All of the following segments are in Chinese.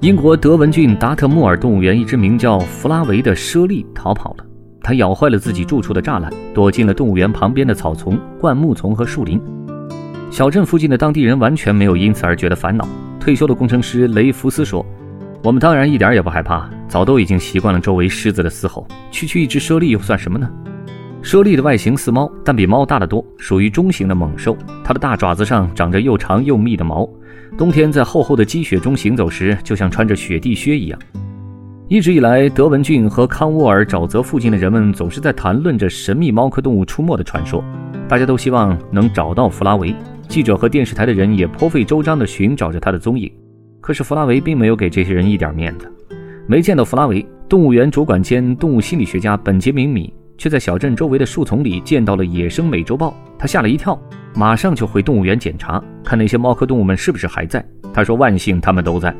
英国德文郡达特穆尔动物园，一只名叫弗拉维的猞猁逃跑了。它咬坏了自己住处的栅栏，躲进了动物园旁边的草丛、灌木丛和树林。小镇附近的当地人完全没有因此而觉得烦恼。退休的工程师雷福斯说：“我们当然一点也不害怕，早都已经习惯了周围狮子的嘶吼。区区一只猞猁又算什么呢？”猞猁的外形似猫，但比猫大得多，属于中型的猛兽。它的大爪子上长着又长又密的毛。冬天在厚厚的积雪中行走时，就像穿着雪地靴一样。一直以来，德文郡和康沃尔沼泽附近的人们总是在谈论着神秘猫科动物出没的传说。大家都希望能找到弗拉维。记者和电视台的人也颇费周章地寻找着他的踪影。可是弗拉维并没有给这些人一点面子。没见到弗拉维，动物园主管兼动物心理学家本杰明米却在小镇周围的树丛里见到了《野生美洲豹》。他吓了一跳。马上就回动物园检查，看那些猫科动物们是不是还在。他说：“万幸，他们都在。”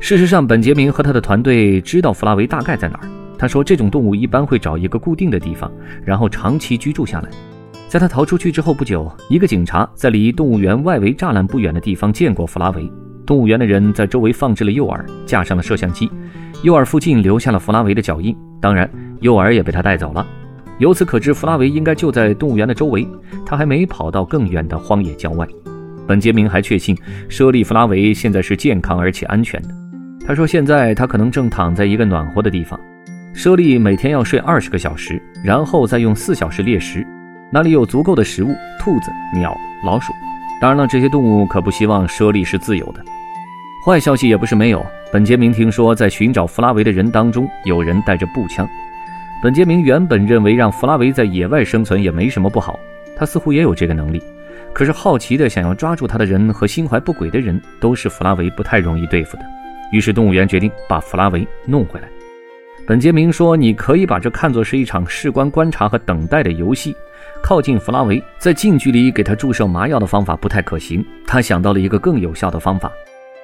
事实上，本杰明和他的团队知道弗拉维大概在哪儿。他说：“这种动物一般会找一个固定的地方，然后长期居住下来。”在他逃出去之后不久，一个警察在离动物园外围栅栏不远的地方见过弗拉维。动物园的人在周围放置了诱饵，架上了摄像机，诱饵附近留下了弗拉维的脚印。当然，诱饵也被他带走了。由此可知，弗拉维应该就在动物园的周围，他还没跑到更远的荒野郊外。本杰明还确信，舍利弗拉维现在是健康而且安全的。他说，现在他可能正躺在一个暖和的地方。舍利每天要睡二十个小时，然后再用四小时猎食，那里有足够的食物，兔子、鸟、老鼠。当然了，这些动物可不希望舍利是自由的。坏消息也不是没有，本杰明听说，在寻找弗拉维的人当中，有人带着步枪。本杰明原本认为让弗拉维在野外生存也没什么不好，他似乎也有这个能力。可是好奇的想要抓住他的人和心怀不轨的人都是弗拉维不太容易对付的。于是动物园决定把弗拉维弄回来。本杰明说：“你可以把这看作是一场事关观察和等待的游戏。靠近弗拉维，在近距离给他注射麻药的方法不太可行。他想到了一个更有效的方法。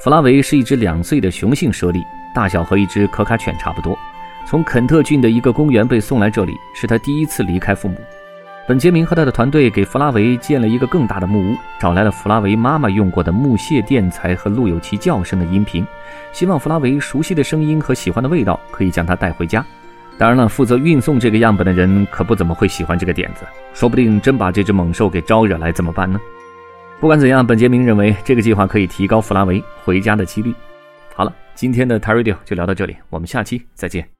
弗拉维是一只两岁的雄性猞猁，大小和一只可卡犬差不多。”从肯特郡的一个公园被送来这里，是他第一次离开父母。本杰明和他的团队给弗拉维建了一个更大的木屋，找来了弗拉维妈妈用过的木屑垫材和录有其叫声的音频，希望弗拉维熟悉的声音和喜欢的味道可以将它带回家。当然了，负责运送这个样本的人可不怎么会喜欢这个点子，说不定真把这只猛兽给招惹来怎么办呢？不管怎样，本杰明认为这个计划可以提高弗拉维回家的几率。好了，今天的 t a Radio 就聊到这里，我们下期再见。